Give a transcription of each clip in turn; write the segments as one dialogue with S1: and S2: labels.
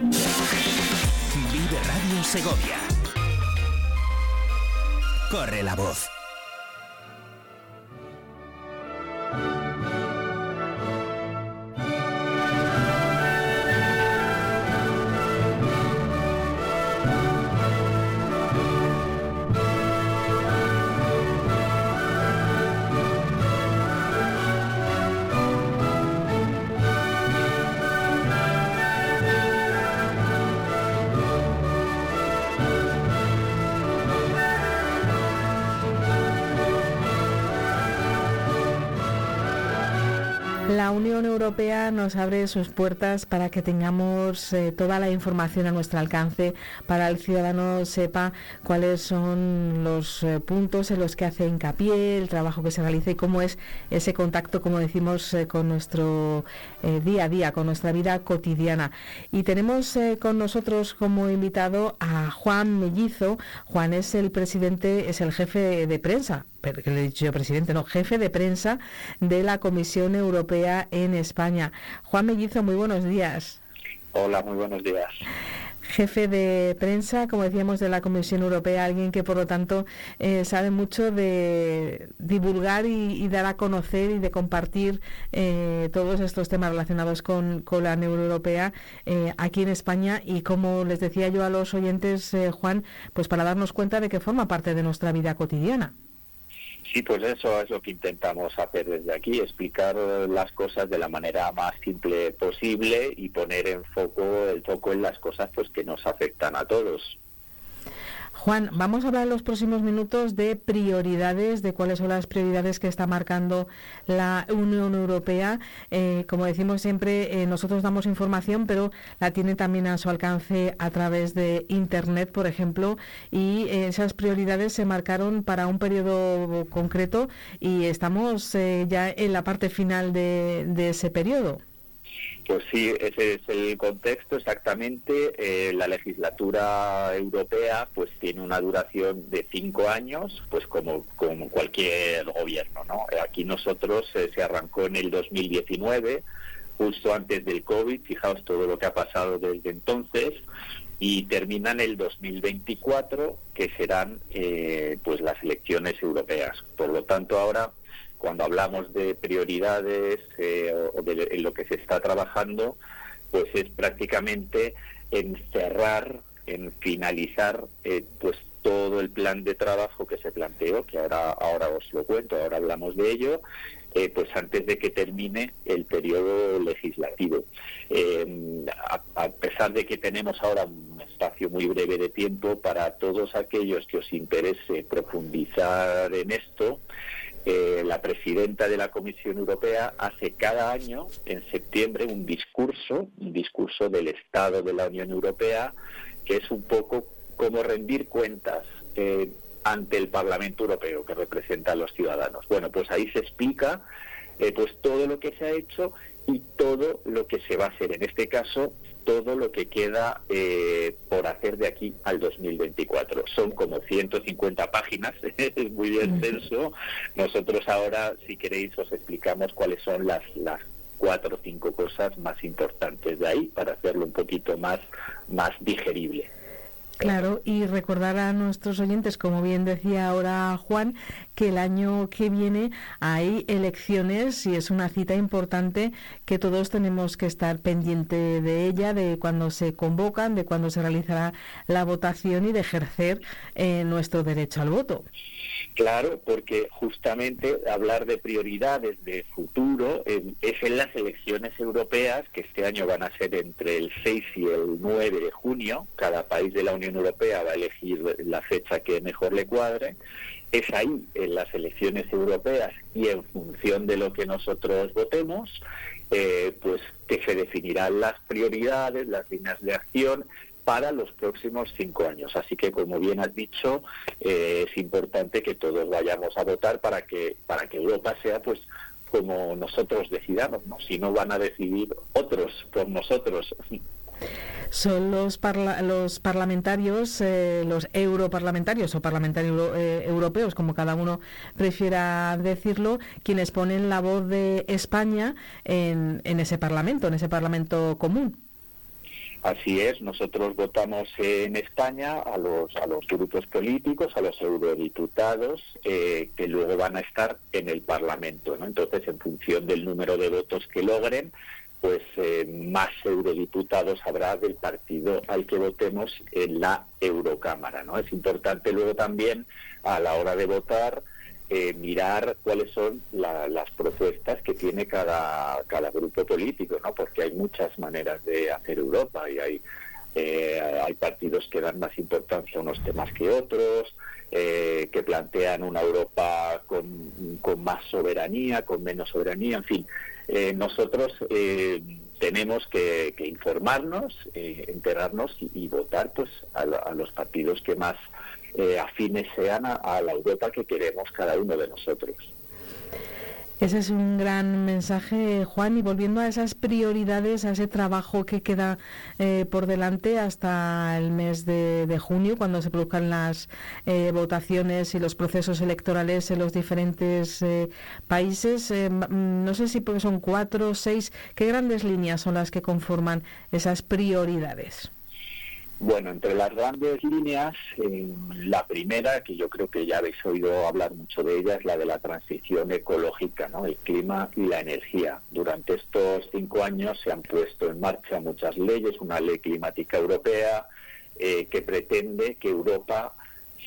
S1: Vive Radio Segovia. Corre la voz.
S2: Unión Europea nos abre sus puertas para que tengamos eh, toda la información a nuestro alcance, para el ciudadano sepa cuáles son los eh, puntos en los que hace hincapié, el trabajo que se realiza y cómo es ese contacto, como decimos, eh, con nuestro día a día, con nuestra vida cotidiana. Y tenemos con nosotros como invitado a Juan Mellizo. Juan es el presidente, es el jefe de prensa que le he dicho yo presidente, no, jefe de prensa de la Comisión Europea en España. Juan Mellizo, muy buenos días.
S3: Hola, muy buenos días.
S2: Jefe de prensa, como decíamos, de la Comisión Europea, alguien que por lo tanto eh, sabe mucho de divulgar y, dar a conocer y de compartir eh, todos estos temas relacionados con, la Unión Europea eh, aquí en España y como les decía yo a los oyentes, Juan, pues para darnos cuenta de que forma parte de nuestra vida cotidiana.
S3: Sí, pues eso es lo que intentamos hacer desde aquí, explicar las cosas de la manera más simple posible y poner en foco el foco en las cosas pues que nos afectan a todos.
S2: Juan, vamos a hablar en los próximos minutos de prioridades, de cuáles son las prioridades que está marcando la Unión Europea. Eh, como decimos siempre, eh, nosotros damos información, pero la tiene también a su alcance a través de Internet, por ejemplo, y eh, esas prioridades se marcaron para un periodo concreto y estamos ya en la parte final de ese periodo.
S3: Pues sí, ese es el contexto exactamente. Eh, la legislatura europea pues tiene una duración de cinco años, pues como, como cualquier gobierno. ¿no? Aquí nosotros eh, se arrancó en el 2019, justo antes del COVID, fijaos todo lo que ha pasado desde entonces, y termina en el 2024, que serán eh, pues las elecciones europeas. Por lo tanto, ahora cuando hablamos de prioridades eh, o de lo que se está trabajando, pues es prácticamente en cerrar, en finalizar eh, pues todo el plan de trabajo que se planteó, que ahora, ahora os lo cuento, ahora hablamos de ello, eh, pues antes de que termine el periodo legislativo. a, a, pesar de que tenemos ahora un espacio muy breve de tiempo para todos aquellos que os interese profundizar en esto, la presidenta de la Comisión Europea hace cada año, en septiembre, un discurso, un discurso del Estado de la Unión Europea, que es un poco como rendir cuentas eh, ante el Parlamento Europeo, que representa a los ciudadanos. Bueno, pues ahí se explica eh, pues todo lo que se ha hecho y todo lo que se va a hacer. En este caso, todo lo que queda eh, por hacer de aquí al 2024. Son como 150 páginas, es muy extenso. Nosotros ahora, si queréis, os explicamos cuáles son las, las cuatro o cinco cosas más importantes de ahí para hacerlo un poquito más, más digerible.
S2: Claro, y recordar a nuestros oyentes, como bien decía ahora Juan, que el año que viene hay elecciones y es una cita importante que todos tenemos que estar pendiente de ella, de cuando se convocan, de cuando se realizará la votación y de ejercer eh, nuestro derecho al voto.
S3: Claro, porque justamente hablar de prioridades de futuro es en las elecciones europeas, que este año van a ser entre el 6 y el 9 de junio. Cada país de la Unión Europea va a elegir la fecha que mejor le cuadre. Es ahí, en las elecciones europeas y en función de lo que nosotros votemos, eh, pues que se definirán las prioridades, las líneas de acción para los próximos cinco años. Así que, como bien has dicho, eh, es importante que todos vayamos a votar para que para que Europa sea, pues, como nosotros decidamos, ¿no? Si no van a decidir otros por nosotros.
S2: Son los, los parlamentarios, eh, los europarlamentarios o parlamentarios eh, europeos, como cada uno prefiera decirlo, quienes ponen la voz de España en ese parlamento, en ese parlamento común.
S3: Así es, nosotros votamos en España a los, grupos políticos, a los eurodiputados, eh, que luego van a estar en el Parlamento. ¿no? Entonces, en función del número de votos que logren, pues eh, más eurodiputados habrá del partido al que votemos en la Eurocámara. ¿no? Es importante luego también, a la hora de votar, eh, mirar cuáles son las propuestas que tiene cada, cada grupo político, ¿no? Porque hay muchas maneras de hacer Europa y hay eh, hay partidos que dan más importancia a unos temas que otros, eh, que plantean una Europa con, con, más soberanía, con menos soberanía, en fin. nosotros tenemos que, informarnos, enterarnos y, votar pues a, a los partidos que más eh, afines sean a, la Europa que queremos cada uno de nosotros.
S2: Ese es un gran mensaje, Juan. Y volviendo a esas prioridades, a ese trabajo que queda eh, por delante hasta el mes de, junio, cuando se produzcan las eh, votaciones y los procesos electorales en los diferentes países. no sé si son cuatro o seis. ¿Qué grandes líneas son las que conforman esas prioridades?
S3: Bueno, entre las grandes líneas, la primera, que yo creo que ya habéis oído hablar mucho de ella, es la de la transición ecológica, ¿no? el clima y la energía. Durante estos cinco años se han puesto en marcha muchas leyes, una ley climática europea eh, que pretende que Europa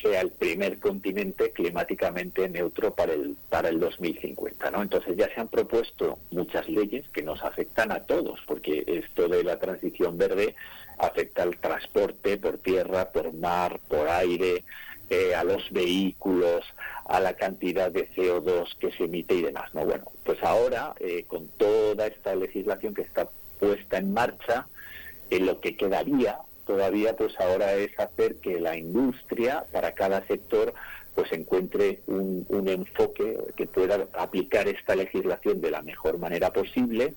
S3: sea el primer continente climáticamente neutro para el para el 2050, ¿no? Entonces ya se han propuesto muchas leyes que nos afectan a todos, porque esto de la transición verde afecta al transporte por tierra, por mar, por aire, eh, a los vehículos, a la cantidad de CO2 que se emite y demás. ¿no? Bueno, pues ahora, eh, con toda esta legislación que está puesta en marcha, eh, lo que quedaría todavía, pues ahora es hacer que la industria, para cada sector, pues encuentre un, un enfoque que pueda aplicar esta legislación de la mejor manera posible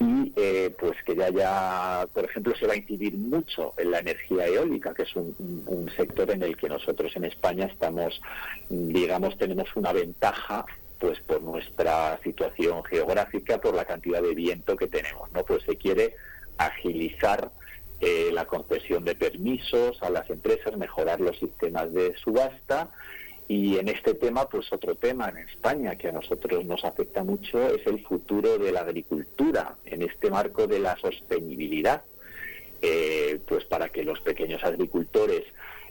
S3: y eh, pues que ya haya, por ejemplo, se va a incidir mucho en la energía eólica, que es un, sector en el que nosotros en España estamos, digamos, tenemos una ventaja pues por nuestra situación geográfica, por la cantidad de viento que tenemos, ¿no? Pues se quiere agilizar eh, la concesión de permisos a las empresas, mejorar los sistemas de subasta y en este tema, pues otro tema en España que a nosotros nos afecta mucho es el futuro de la agricultura en este marco de la sostenibilidad. Eh, pues para que los pequeños agricultores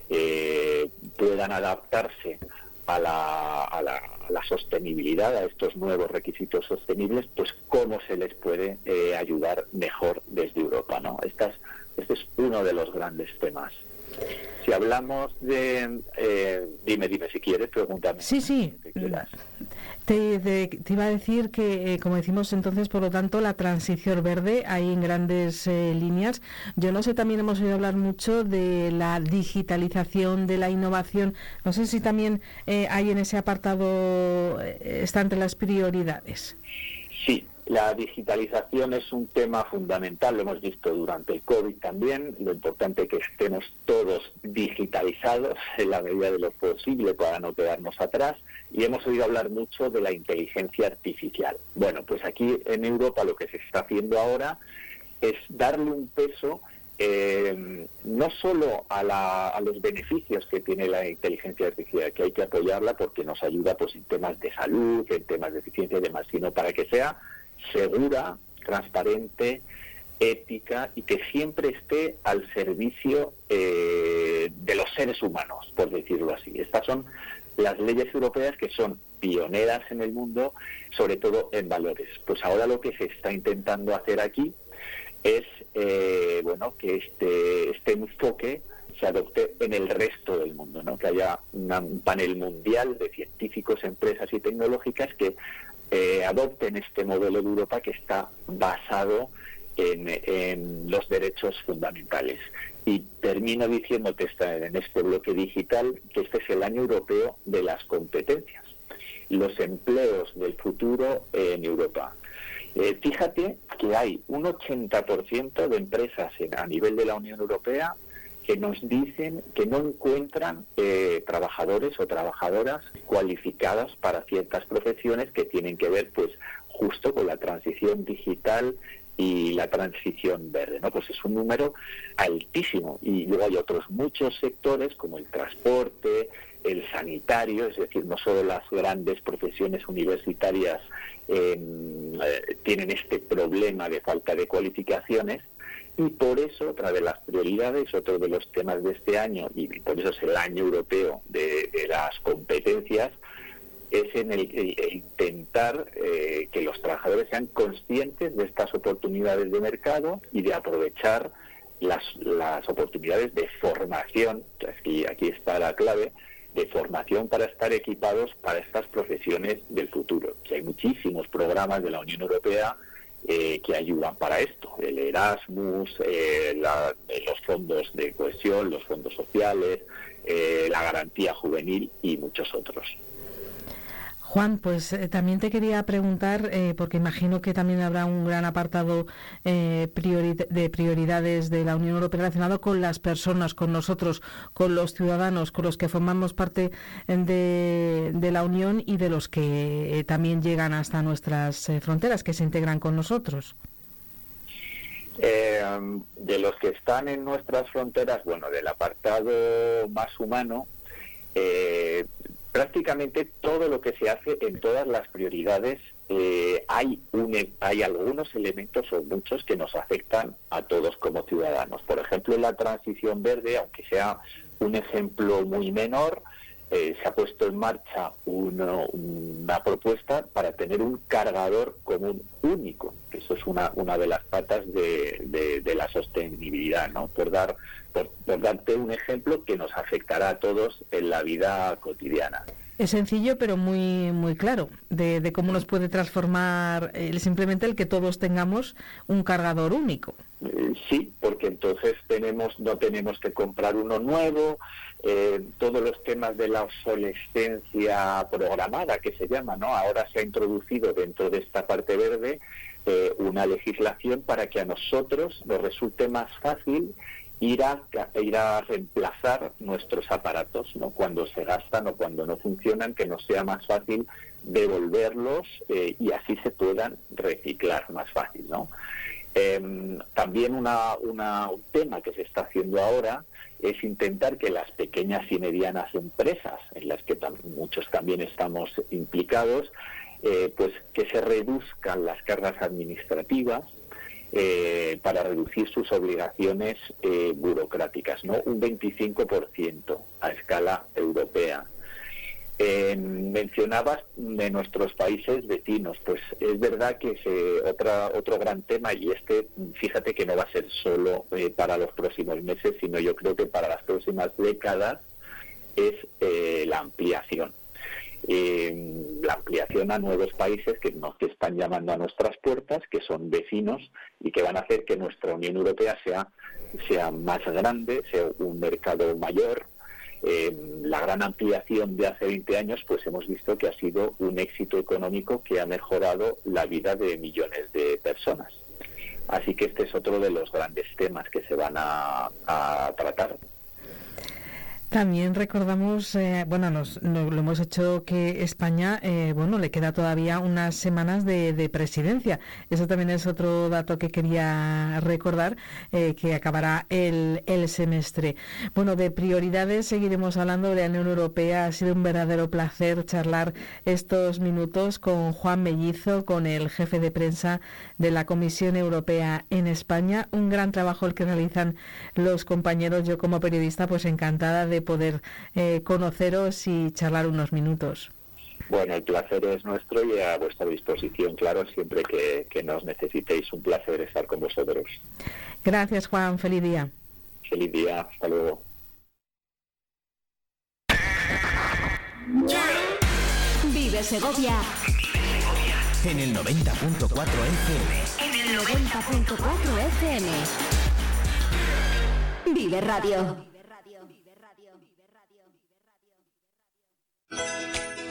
S3: eh, puedan adaptarse a la, a, la, sostenibilidad, a estos nuevos requisitos sostenibles, pues cómo se les puede eh, ayudar mejor desde Europa. ¿no? Este es uno de los grandes temas. Si hablamos de... Eh, dime, dime, si quieres, pregúntame.
S2: Sí, sí. Te, iba a decir que, eh, como decimos entonces, por lo tanto, la transición verde hay en grandes eh, líneas. Yo no sé, también hemos oído hablar mucho de la digitalización, de la innovación. No sé si también hay en ese apartado, está entre las prioridades.
S3: Sí, la digitalización es un tema fundamental, lo hemos visto durante el COVID también, lo importante que estemos todos digitalizados en la medida de lo posible para no quedarnos atrás y hemos oído hablar mucho de la inteligencia artificial. Bueno, pues aquí en Europa lo que se está haciendo ahora es darle un peso eh, no solo a, a, los beneficios que tiene la inteligencia artificial, que hay que apoyarla porque nos ayuda pues en temas de salud, en temas de eficiencia y demás, sino para que sea segura, transparente, ética y que siempre esté al servicio eh, de los seres humanos, por decirlo así. Estas son las leyes europeas que son pioneras en el mundo, sobre todo en valores. Pues ahora lo que se está intentando hacer aquí es eh, bueno que este, este enfoque se adopte en el resto del mundo, ¿no? que haya un panel mundial de científicos, empresas y tecnológicas que eh, adopten este modelo de Europa que está basado en, los derechos fundamentales. Y termino diciéndote en este bloque digital que este es el año europeo de las competencias, los empleos del futuro en Europa. Eh, fíjate que hay un 80% de empresas a nivel de la Unión Europea que nos dicen que no encuentran eh, trabajadores o trabajadoras cualificadas para ciertas profesiones que tienen que ver pues justo con la transición digital y la transición verde, ¿no? Pues es un número altísimo y luego hay otros muchos sectores como el transporte, el sanitario, es decir, no solo las grandes profesiones universitarias em, eh, tienen este problema de falta de cualificaciones y por eso otra de las prioridades, otro de los temas de este año y por eso es el año europeo de las competencias, es en el, intentar eh, que los trabajadores sean conscientes de estas oportunidades de mercado y de aprovechar las, las oportunidades de formación, aquí, aquí está la clave, de formación para estar equipados para estas profesiones del futuro. Que hay muchísimos programas de la Unión Europea eh, que ayudan para esto. El Erasmus, eh, los fondos de cohesión, los fondos sociales, la garantía juvenil y muchos otros.
S2: Juan, pues eh, también te quería preguntar, eh, porque imagino que también habrá un gran apartado eh, de prioridades de la Unión Europea relacionado con las personas, con nosotros, con los ciudadanos, con los que formamos parte de, de la Unión y de los que también llegan hasta nuestras fronteras, que se integran con nosotros.
S3: de los que están en nuestras fronteras, bueno, del apartado más humano, prácticamente todo lo que se hace en todas las prioridades eh, hay, un, hay algunos elementos o muchos que nos afectan a todos como ciudadanos. Por ejemplo, la transición verde, aunque sea un ejemplo muy menor, eh, se ha puesto en marcha una propuesta para tener un cargador común único. Eso es una, una de las patas de, la sostenibilidad, ¿no? Por, darte un ejemplo que nos afectará a todos en la vida cotidiana.
S2: Es sencillo, pero muy muy claro, de, de cómo nos puede transformar el, simplemente el que todos tengamos un cargador único.
S3: Eh, sí, porque entonces tenemos no tenemos que comprar uno nuevo, eh, todos los temas de la obsolescencia programada, que se llama, ¿no? Ahora se ha introducido dentro de esta parte verde eh, una legislación para que a nosotros nos resulte más fácil ir a, reemplazar nuestros aparatos, ¿no? Cuando se gastan o cuando no funcionan, que nos sea más fácil devolverlos eh, y así se puedan reciclar más fácil, ¿no? Em, también una, un tema que se está haciendo ahora es intentar que las pequeñas y medianas empresas, en las que muchos también estamos implicados, eh, pues que se reduzcan las cargas administrativas eh, para reducir sus obligaciones eh, burocráticas, ¿no? Un 25% a escala europea. mencionabas de nuestros países vecinos, pues es verdad que es otra, otro gran tema y este, fíjate que no va a ser solo eh, para los próximos meses, sino yo creo que para las próximas décadas es eh, la ampliación. La ampliación a nuevos países que nos están llamando a nuestras puertas, que son vecinos y que van a hacer que nuestra Unión Europea sea, sea más grande, sea un mercado mayor, eh, la gran ampliación de hace 20 años, pues hemos visto que ha sido un éxito económico que ha mejorado la vida de millones de personas. Así que este es otro de los grandes temas que se van a tratar.
S2: También recordamos, eh, bueno, nos, lo hemos hecho que España, eh, bueno, le queda todavía unas semanas de, presidencia. Eso también es otro dato que quería recordar, eh, que acabará el, el, semestre. Bueno, de prioridades seguiremos hablando de la Unión Europea. Ha sido un verdadero placer charlar estos minutos con Juan Mellizo, con el jefe de prensa de la Comisión Europea en España. Un gran trabajo el que realizan los compañeros. Yo como periodista, pues encantada de poder eh, conoceros y charlar unos minutos.
S3: Bueno, el placer es nuestro y a vuestra disposición, claro, siempre que, que nos necesitéis. Un placer estar con vosotros.
S2: Gracias, Juan. Feliz día.
S3: Feliz día. Hasta luego.
S4: Vive Segovia.
S1: En el 90.4 FM.
S4: En el 90.4 FM. Vive Radio.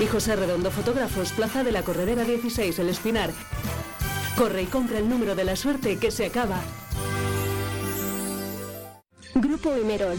S4: Y José Redondo Fotógrafos, Plaza de la Corredera 16, El Espinar. Corre y compra el número de la suerte que se acaba.
S5: Grupo Imerol,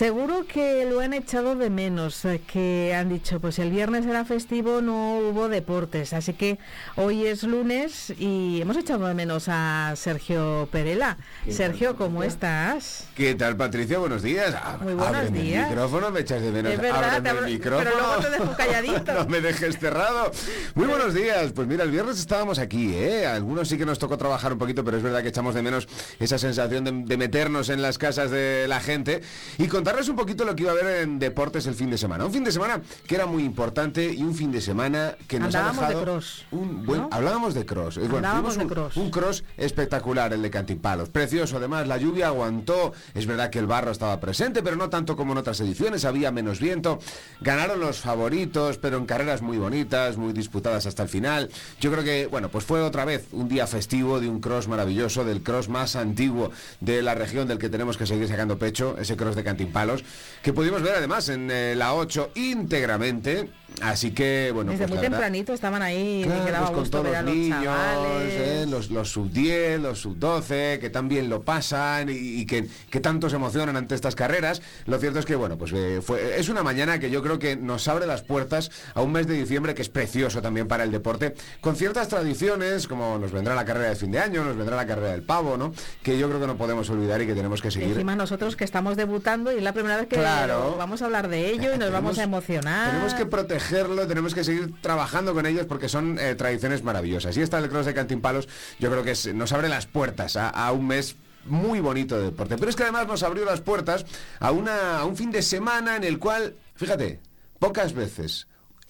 S2: Seguro que lo han echado de menos, eh, que han dicho, pues el viernes era festivo, no hubo deportes, así que hoy es lunes y hemos echado de menos a Sergio Perela. Sergio, ¿cómo estás?
S6: ¿Qué tal, Patricia? Buenos días.
S2: Muy buenos días.
S6: El micrófono, me echas de menos.
S2: Es verdad,
S6: el micrófono.
S2: pero luego te dejo calladito.
S6: no me dejes cerrado. Muy buenos días. Pues mira, el viernes estábamos aquí, ¿eh? Algunos sí que nos tocó trabajar un poquito, pero es verdad que echamos de menos esa sensación de, de meternos en las casas de la gente y contar contarles un poquito lo que iba a haber en deportes el fin de semana. Un fin de semana que era muy importante y un fin de semana que nos
S2: Hablábamos
S6: ha dejado
S2: de cross,
S6: un buen hablábamos de cross. Bueno,
S2: Hablábamos
S6: tuvimos
S2: de
S6: un,
S2: cross.
S6: un cross espectacular el de Cantimpalos, precioso además, la lluvia aguantó, es verdad que el barro estaba presente, pero no tanto como en otras ediciones, había menos viento. Ganaron los favoritos, pero en carreras muy bonitas, muy disputadas hasta el final. Yo creo que, bueno, pues fue otra vez un día festivo de un cross maravilloso, del cross más antiguo de la región del que tenemos que seguir sacando pecho, ese cross de Cantimpalos, que pudimos ver además en eh, la 8 íntegramente. Así que, bueno,
S2: Desde
S6: pues
S2: muy
S6: verdad-
S2: tempranito estaban ahí,
S6: Claro,
S2: me quedaba
S6: pues con todos los
S2: los
S6: niños, eh, los, los sub-10, los sub-12, que tan bien lo pasan y, y que, que tanto se emocionan ante estas carreras. Lo cierto es que, bueno, pues eh, fue, es una mañana que yo creo que nos abre las puertas a un mes de diciembre que es precioso también para el deporte, con ciertas tradiciones, como nos vendrá la carrera de fin de año, nos vendrá la carrera del pavo, ¿no? Que yo creo que no podemos olvidar y que tenemos que seguir.
S2: Encima nosotros que estamos debutando y es la primera vez que
S6: Claro.
S2: vamos a hablar de ello y nos vamos a emocionar.
S6: Tenemos que protegerlo, tenemos que seguir trabajando con ellos porque son eh, tradiciones maravillosas. Y esta del Cross de Cantimpalos yo creo que es- nos abre las puertas a, a un mes muy bonito de deporte. Pero es que además nos abrió las puertas a, una, a un fin de semana en el cual, fíjate, pocas veces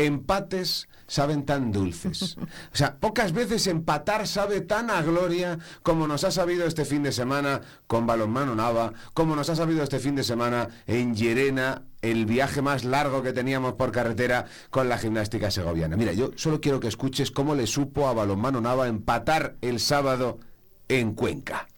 S6: empates saben tan dulces. O sea, pocas veces empatar sabe tan a gloria como nos ha sabido este fin de semana con Balonmano Nava, como nos ha sabido este fin de semana en Llerena, el viaje más largo que teníamos por carretera con la gimnástica segoviana. Mira, yo solo quiero que escuches cómo le supo a Balonmano Nava empatar el sábado en Cuenca.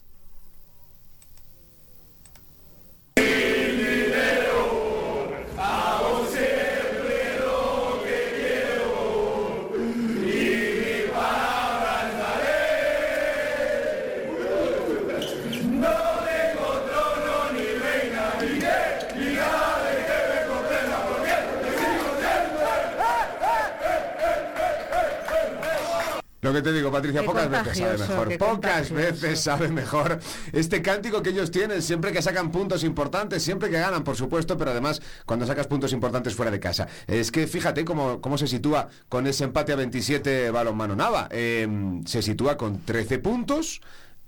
S6: Lo que te digo, Patricia, pocas veces sabe mejor. Pocas veces sabe mejor este cántico que ellos tienen siempre que sacan puntos importantes, siempre que ganan, por supuesto, pero además cuando sacas puntos importantes fuera de casa. Es que fíjate cómo, cómo se sitúa con ese empate a 27 balonmano Nava. Em, se sitúa con 13 puntos,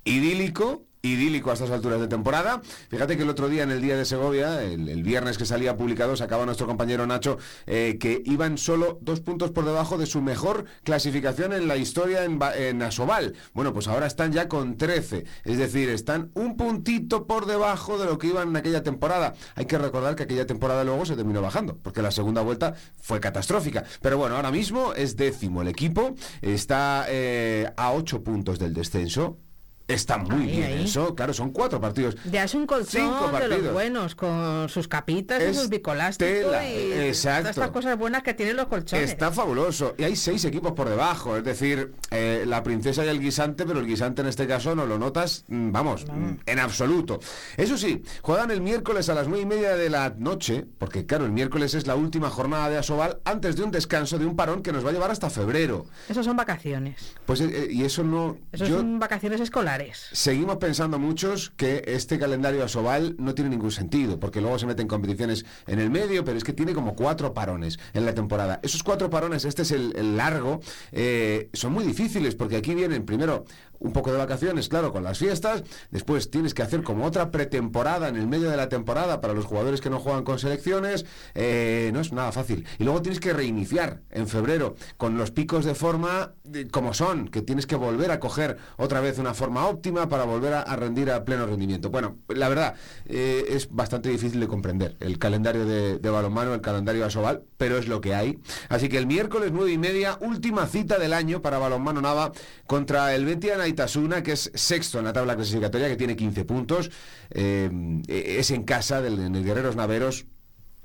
S6: idílico idílico a estas alturas de temporada. Fíjate que el otro día en el día de Segovia, el, viernes que salía publicado, sacaba nuestro compañero Nacho eh, que iban solo dos puntos por debajo de su mejor clasificación en la historia en, en Asobal. Bueno, pues ahora están ya con 13, es decir, están un puntito por debajo de lo que iban en aquella temporada. Hay que recordar que aquella temporada luego se terminó bajando, porque la segunda vuelta fue catastrófica. Pero bueno, ahora mismo es décimo el equipo, está eh, a 8 puntos del descenso, Está muy bien eso, claro, son cuatro partidos.
S2: Ya es un colchón de los buenos, con sus capitas y sus bicolásticos y exacto. estas cosas buenas que tienen los colchones.
S6: Está fabuloso. Y hay seis equipos por debajo, es decir, eh, la princesa y el guisante, pero el guisante en este caso no lo notas, mm, vamos, mm, en absoluto. Eso sí, juegan el miércoles a las nueve y media de la noche, porque claro, el miércoles es la última jornada de Asobal, antes de un descanso, de un parón que nos va a llevar hasta febrero.
S2: Eso son vacaciones.
S6: Pues, eh, eh, y eso no...
S2: Eso son vacaciones escolares.
S6: Seguimos pensando muchos que este calendario asobal no tiene ningún sentido, porque luego se meten competiciones en el medio, pero es que tiene como cuatro parones en la temporada. Esos cuatro parones, este es el, largo, eh, son muy difíciles, porque aquí vienen primero un poco de vacaciones, claro, con las fiestas. Después tienes que hacer como otra pretemporada en el medio de la temporada para los jugadores que no juegan con selecciones. Eh, no es nada fácil. Y luego tienes que reiniciar en febrero con los picos de forma como son, que tienes que volver a coger otra vez una forma óptima para volver a, rendir a pleno rendimiento. Bueno, la verdad, eh, es bastante difícil de comprender el calendario de, balonmano, el calendario asobal, pero es lo que hay. Así que el miércoles nueve y media, última cita del año para balonmano Nava contra el Betia Tasuna, que es sexto en la tabla clasificatoria, que tiene 15 puntos. Eh, es en casa del, en el Guerreros Naveros.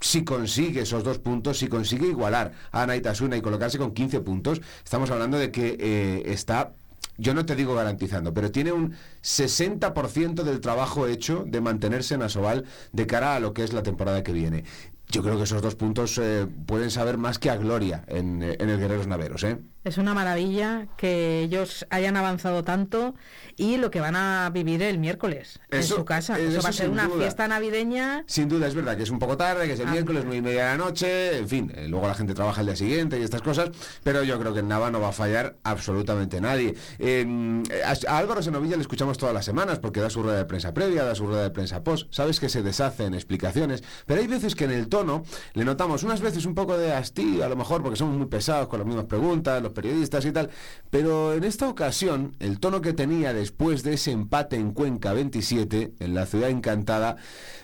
S6: Si consigue esos dos puntos, si consigue igualar a Naitasuna y colocarse con 15 puntos, estamos hablando de que eh, está yo no te digo garantizando, pero tiene un 60% del trabajo hecho de mantenerse en Asobal de cara a lo que es la temporada que viene. Yo creo que esos dos puntos eh, pueden saber más que a gloria en, en el Guerreros Naveros. ¿eh?
S2: Es una maravilla que ellos hayan avanzado tanto y lo que van a vivir el miércoles en su casa. Eso, va a ser una fiesta navideña.
S6: Sin duda, es verdad que es un poco tarde, que es el ah. miércoles, muy media de la noche, en fin, eh, luego la gente trabaja el día siguiente y estas cosas, pero yo creo que en Nava no va a fallar absolutamente nadie. Em, a, Álvaro Senovilla le escuchamos todas las semanas porque da su rueda de prensa previa, da su rueda de prensa post, sabes que se deshace en explicaciones, pero hay veces que en el tono le notamos unas veces un poco de hastío, a lo mejor porque somos muy pesados con las mismas preguntas, periodistas y tal, pero en esta ocasión el tono que tenía después de ese empate en Cuenca 27, en la ciudad encantada,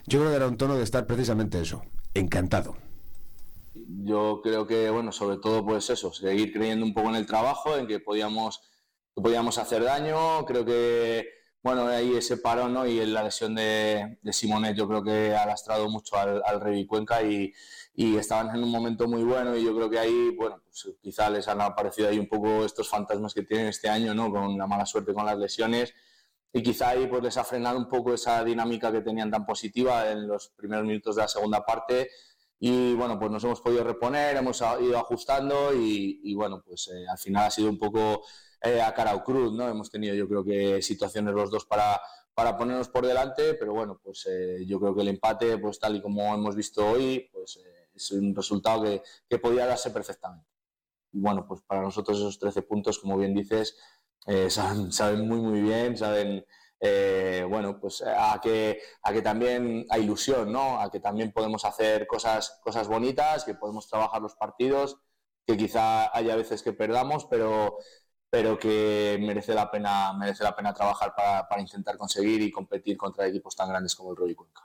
S6: yo creo que era un tono de estar precisamente eso, encantado.
S7: Yo creo que, bueno, sobre todo pues eso, seguir creyendo un poco en el trabajo, en que podíamos, que podíamos hacer daño, creo que bueno, ahí ese paro ¿no? y la lesión de, Simonet yo creo que ha lastrado mucho al, al Rey Cuenca y, y estaban en un momento muy bueno y yo creo que ahí, bueno, pues quizá les han aparecido ahí un poco estos fantasmas que tienen este año, ¿no? Con la mala suerte con las lesiones y quizá ahí pues les ha frenado un poco esa dinámica que tenían tan positiva en los primeros minutos de la segunda parte y bueno, pues nos hemos podido reponer, hemos ido ajustando y, bueno, pues eh, al final ha sido un poco eh, a cara o cruz, ¿no? Hemos tenido yo creo que situaciones los dos para para ponernos por delante, pero bueno, pues eh, yo creo que el empate, pues tal y como hemos visto hoy, pues es un resultado que, que, podía darse perfectamente. Y bueno, pues para nosotros esos 13 puntos, como bien dices, eh, saben, muy, muy bien, saben, eh, bueno, pues a que, a que también hay ilusión, ¿no? A que también podemos hacer cosas, cosas bonitas, que podemos trabajar los partidos, que quizá haya veces que perdamos, pero, pero que merece la pena, merece la pena trabajar para, para intentar conseguir y competir contra equipos tan grandes como el Roy Cuenca.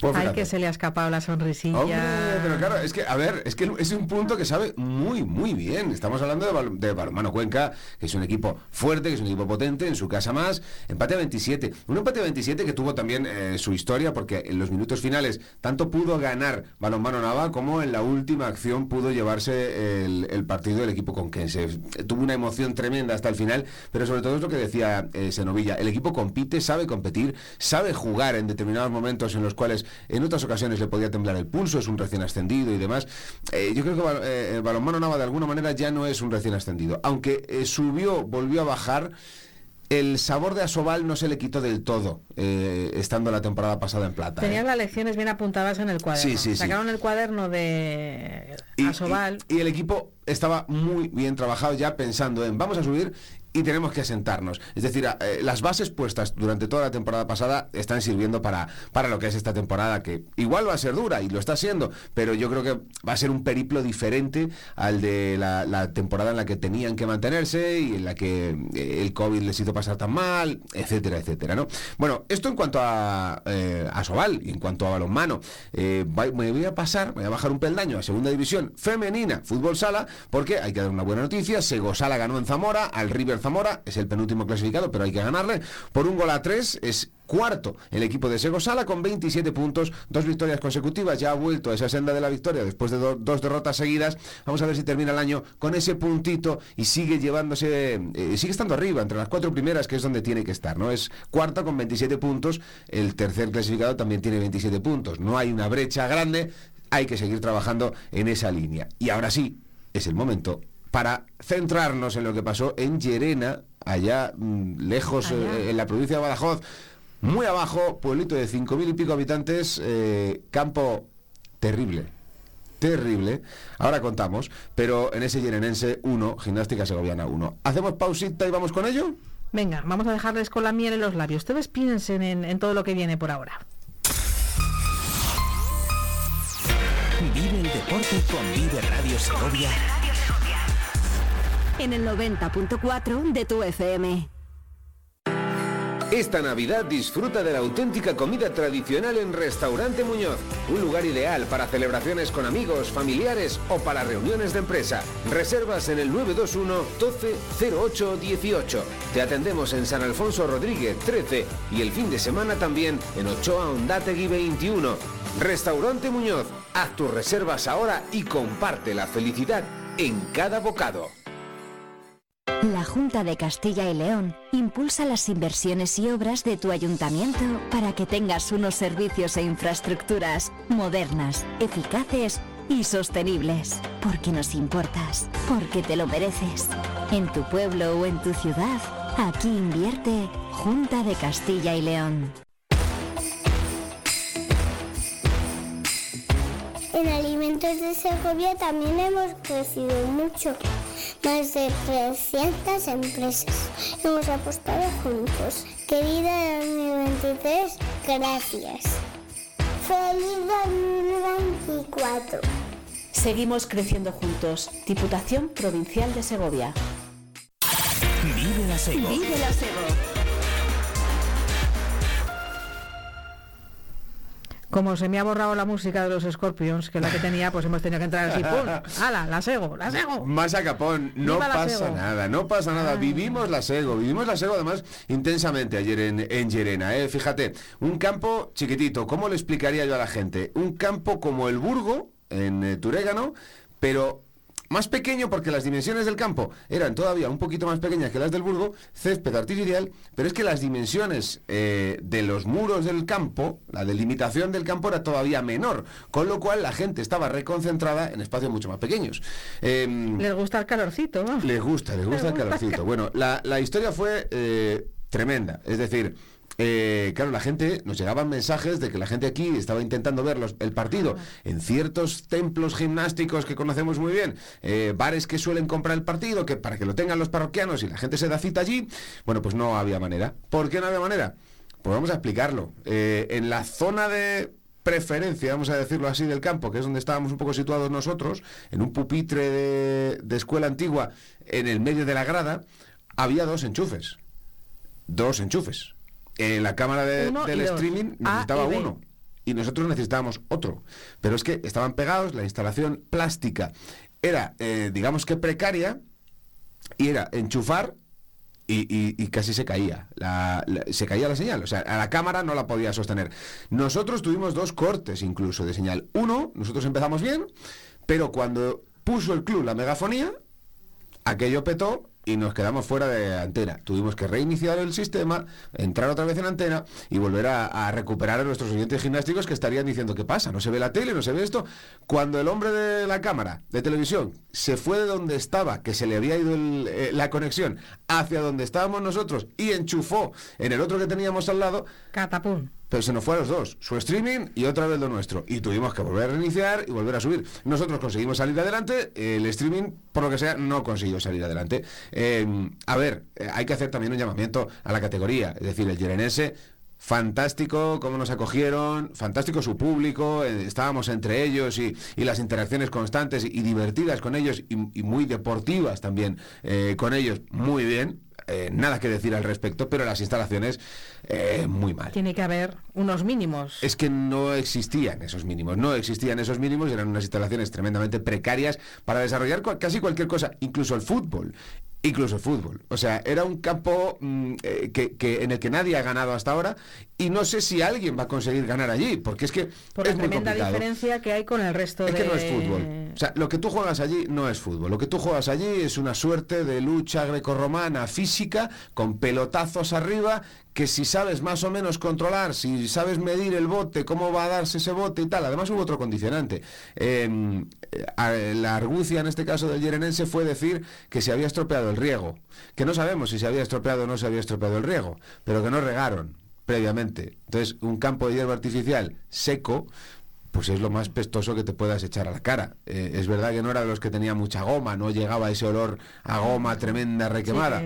S2: Pues Ay, que se le ha escapado la sonrisilla.
S6: pero claro, es que, a ver, es que es un punto que sabe muy, muy bien. Estamos hablando de, Balmano Cuenca, que es un equipo fuerte, que es un equipo potente, en su casa más. Empate a 27. Un empate a 27 que tuvo también eh, su historia, porque en los minutos finales tanto pudo ganar Balonmano Nava como en la última acción pudo llevarse el, partido del equipo conquense. Tuvo una emoción tremenda hasta el final, pero sobre todo es lo que decía eh, Senovilla. El equipo compite, sabe competir, sabe jugar en determinados momentos en los cuales en otras ocasiones le podía temblar el pulso, es un recién ascendido y demás. Eh, yo creo que eh, balonmano Nava de alguna manera ya no es un recién ascendido, aunque eh, subió, volvió a bajar el sabor de Asobal no se le quitó del todo, eh, estando la temporada pasada en plata.
S2: Tenían las lecciones bien apuntadas en el cuaderno.
S6: Sí, sí,
S2: Sacaron el cuaderno de Asobal.
S6: y, el equipo estaba muy bien trabajado ya pensando en vamos a subir y tenemos que asentarnos. Es decir, eh, las bases puestas durante toda la temporada pasada están sirviendo para, para lo que es esta temporada, que igual va a ser dura y lo está siendo, pero yo creo que va a ser un periplo diferente al de la, temporada en la que tenían que mantenerse y en la que eh, el COVID les hizo pasar tan mal, etcétera, etcétera, ¿no? Bueno, esto en cuanto a, eh, a Sobal y en cuanto a balonmano. me voy a pasar, voy a bajar un peldaño a segunda división femenina, fútbol sala, porque hay que dar una buena noticia. Sego Sala ganó en Zamora, al River Zamora, es el penúltimo clasificado, pero hay que ganarle. Por un gol a tres es cuarto el equipo de Sego Sala con 27 puntos, dos victorias consecutivas, ya ha vuelto a esa senda de la victoria después de dos derrotas seguidas. Vamos a ver si termina el año con ese puntito y sigue llevándose, eh, sigue estando arriba, entre las cuatro primeras, que es donde tiene que estar, ¿no? Es cuarta con 27 puntos, el tercer clasificado también tiene 27 puntos. No hay una brecha grande, hay que seguir trabajando en esa línea. Y ahora sí, es el momento para centrarnos en lo que pasó en Llerena, allá mm, lejos eh, en la provincia de Badajoz, muy abajo, pueblito de cinco mil y pico habitantes, eh, campo terrible. Terrible. Ahora contamos, pero en ese Llerenense 1, Gimnástica Segoviana 1. ¿Hacemos pausita y vamos con ello?
S2: Venga, vamos a dejarles con la miel en los labios. Ustedes piensen en todo lo que viene por ahora.
S1: Vive el deporte con Vive Radio Segovia.
S8: En el 90.4 de tu FM.
S9: Esta Navidad disfruta de la auténtica comida tradicional en Restaurante Muñoz, un lugar ideal para celebraciones con amigos, familiares o para reuniones de empresa. Reservas en el 921 12 08 18. Te atendemos en San Alfonso Rodríguez 13 y el fin de semana también en Ochoa Ondategui 21. Restaurante Muñoz, haz tus reservas ahora y comparte la felicidad en cada bocado.
S8: La Junta de Castilla y León impulsa las inversiones y obras de tu ayuntamiento para que tengas unos servicios e infraestructuras modernas, eficaces y sostenibles. Porque nos importas, porque te lo mereces. En tu pueblo o en tu ciudad, aquí invierte Junta de Castilla y León.
S10: En alimentos de Segovia también hemos crecido mucho. Más de 300 empresas. Hemos apostado juntos. Querida 2023, gracias. Feliz 2024.
S4: Seguimos creciendo juntos. Diputación Provincial de Segovia.
S1: Vive la Sego.
S4: Vive la Sego.
S2: Como se me ha borrado la música de los Scorpions, que es la que tenía, pues hemos tenido que entrar así, ¡pum! ¡Hala! ¡La sego! ¡La sego!
S6: Más a capón, no pasa nada, no pasa nada. Vivimos la sego, vivimos la sego además intensamente ayer en, en Llerena, ¿eh? Fíjate, un campo chiquitito, ¿cómo le explicaría yo a la gente? Un campo como el Burgo, en eh, Turégano, pero más pequeño porque las dimensiones del campo eran todavía un poquito más pequeñas que las del Burgo, césped artificial, pero es que las dimensiones eh, de los muros del campo, la delimitación del campo era todavía menor, con lo cual la gente estaba reconcentrada en espacios mucho más pequeños.
S2: Em, les gusta el calorcito, ¿no?
S6: Les gusta, les gusta el calorcito. Bueno, la, historia fue eh, tremenda, es decir, eh, claro, la gente, nos llegaban mensajes de que la gente aquí estaba intentando ver el partido en ciertos templos gimnásticos que conocemos muy bien, eh, bares que suelen comprar el partido, que para que lo tengan los parroquianos y la gente se da cita allí, bueno, pues no había manera. ¿Por qué no había manera? Pues vamos a explicarlo. Eh, en la zona de preferencia, vamos a decirlo así, del campo, que es donde estábamos un poco situados nosotros, en un pupitre de escuela antigua, en el medio de la grada, había dos enchufes. Dos enchufes en la cámara del streaming necesitaba uno y nosotros necesitábamos otro. Pero es que estaban pegados, la instalación plástica era, eh, digamos que precaria, y era enchufar y, casi se caía. se caía la señal. O sea, a la cámara no la podía sostener. Nosotros tuvimos dos cortes incluso de señal. Uno, nosotros empezamos bien, pero cuando puso el club la megafonía, aquello petó y nos quedamos fuera de antena. Tuvimos que reiniciar el sistema, entrar otra vez en antena y volver a, recuperar a nuestros oyentes gimnásticos que estarían diciendo, ¿qué pasa? ¿No se ve la tele? ¿No se ve esto? Cuando el hombre de la cámara de televisión se fue de donde estaba, que se le había ido eh, la conexión, hacia donde estábamos nosotros y enchufó en el otro que teníamos al lado,
S2: catapum
S6: pero se nos fue a los dos, su streaming y otra vez lo nuestro. Y tuvimos que volver a reiniciar y volver a subir. Nosotros conseguimos salir adelante, el streaming, por lo que sea, no consiguió salir adelante. Em, a ver, eh, hay que hacer también un llamamiento a la categoría, es decir, el yerenense fantástico cómo nos acogieron, fantástico su público, eh, estábamos entre ellos y, las interacciones constantes y, divertidas con ellos y, muy deportivas también eh, con ellos, muy bien. Eh, nada que decir al respecto, pero las instalaciones eh, muy mal.
S2: Tiene que haber unos mínimos.
S6: Es que no existían esos mínimos, no existían esos mínimos, eran unas instalaciones tremendamente precarias para desarrollar casi cualquier cosa, incluso el fútbol. Incluso el fútbol. O sea, era un campo mm, eh, que, en el que nadie ha ganado hasta ahora y no sé si alguien va a conseguir ganar allí, porque es que
S2: Por
S6: es
S2: la tremenda diferencia que hay con el resto
S6: es
S2: de...
S6: que no es fútbol. O sea, lo que tú juegas allí no es fútbol. Lo que tú juegas allí es una suerte de lucha grecorromana física con pelotazos arriba que si sabes más o menos controlar, si sabes medir el bote, cómo va a darse ese bote y tal. Además hubo otro condicionante. Em, la argucia en este caso del yerenense fue decir que se había estropeado el riego. Que no sabemos si se había estropeado o no se había estropeado el riego, pero que no regaron previamente. Entonces, un campo de hierba artificial seco, pues es lo más pestoso que te puedas echar a la cara. Eh, es verdad que no era de los que tenía mucha goma, no llegaba ese olor a goma tremenda requemada.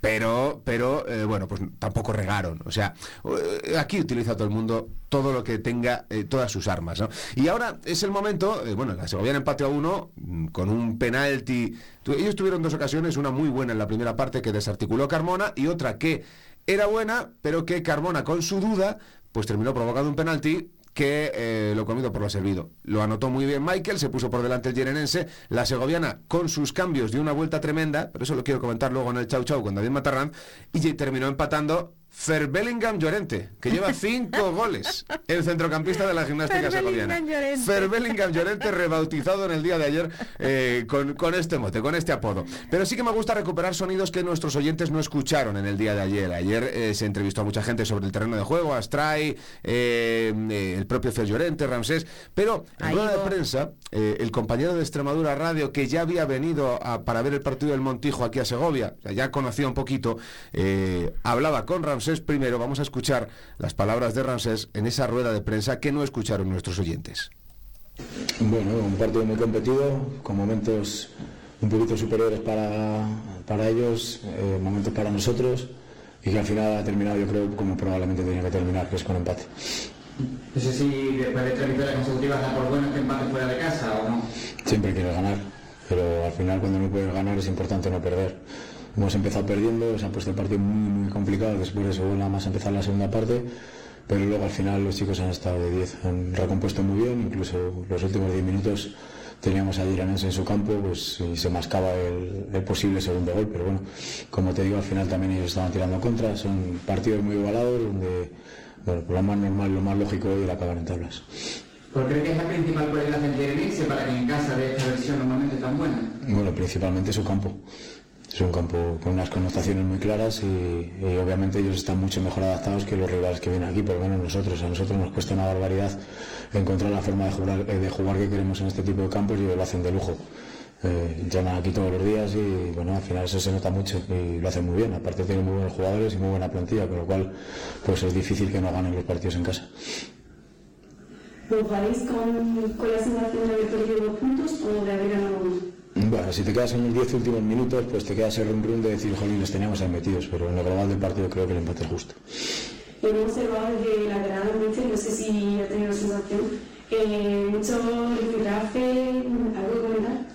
S6: Pero, pero eh, bueno, pues tampoco regaron. O sea, eh, aquí utiliza todo el mundo todo lo que tenga, todas sus armas. ¿no? Y ahora es el momento, bueno, la Segoviana empate a uno mm, con un penalti. Ellos tuvieron dos ocasiones, una muy buena en la primera parte que desarticuló Carmona y otra que era buena, pero que Carmona con su duda pues terminó provocando un penalti que eh, lo comido por lo servido. Lo anotó muy bien Michael, se puso por delante el yerenense, la segoviana con sus cambios dio una vuelta tremenda, pero eso lo quiero comentar luego en el chau chau con David Matarrán, y terminó empatando Fer Bellingham Llorente, que lleva cinco goles, el centrocampista de la gimnástica segoviana. Fer Bellingham Llorente, rebautizado en el día de ayer eh, con, este mote, con este apodo. Pero sí que me gusta recuperar sonidos que nuestros oyentes no escucharon en el día de ayer. Ayer eh, se entrevistó a mucha gente sobre el terreno de juego, Astray, eh, el propio Fer Llorente, Ramsés, pero en rueda de prensa, el compañero de Extremadura Radio, que ya había venido para ver el partido del Montijo aquí a Segovia, ya conocía un poquito, hablaba con Ramsés primero, vamos a escuchar las palabras de Ramsés en esa rueda de prensa que no escucharon nuestros oyentes.
S11: Bueno, un partido muy competido, con momentos un poquito superiores para, para ellos, eh, momentos para nosotros, y que al final ha terminado, yo creo, como probablemente tenía que terminar, que es con empate.
S12: No sé si después de tres victorias consecutivas da por bueno este empate fuera de casa o no.
S11: Siempre quieres ganar, pero al final cuando no puedes ganar es importante no perder hemos empezado perdiendo, se ha puesto el partido muy, muy complicado, después de eso nada más empezar la segunda parte, pero luego al final los chicos han estado de 10, han recompuesto muy bien, incluso los últimos 10 minutos teníamos a Giranense en su campo pues, y se mascaba el, posible segundo gol, pero bueno, como te digo, al final también ellos estaban tirando contra, son partidos muy igualados donde, bueno, lo más normal, lo más lógico es acabar en tablas.
S12: ¿Por qué es la principal cualidad del Yerenense para que en casa de esta versión normalmente tan buena?
S11: Bueno, principalmente su campo es un campo con unas connotaciones muy claras y, obviamente ellos están mucho mejor adaptados que los rivales que vienen aquí, pero bueno, nosotros, a nosotros nos cuesta una barbaridad encontrar la forma de jugar, de jugar que queremos en este tipo de campos y lo hacen de lujo. Eh, llaman aquí todos los días y bueno, al final eso se nota mucho y lo hacen muy bien. Aparte tienen muy buenos jugadores y muy buena plantilla, con lo cual pues es difícil que no ganen los partidos en casa.
S13: ¿Lo con, con la sensación de haber perdido puntos o de haber ganado
S11: bueno, si te quedas en los 10 últimos minutos, pues te quedas el run run de decir, jolín, los teníamos ahí metidos, pero en lo global del partido creo que el empate es justo.
S13: Hemos observado desde la grada no sé si ha tenido sensación, eh, mucho rifirrafe, algo que comentar.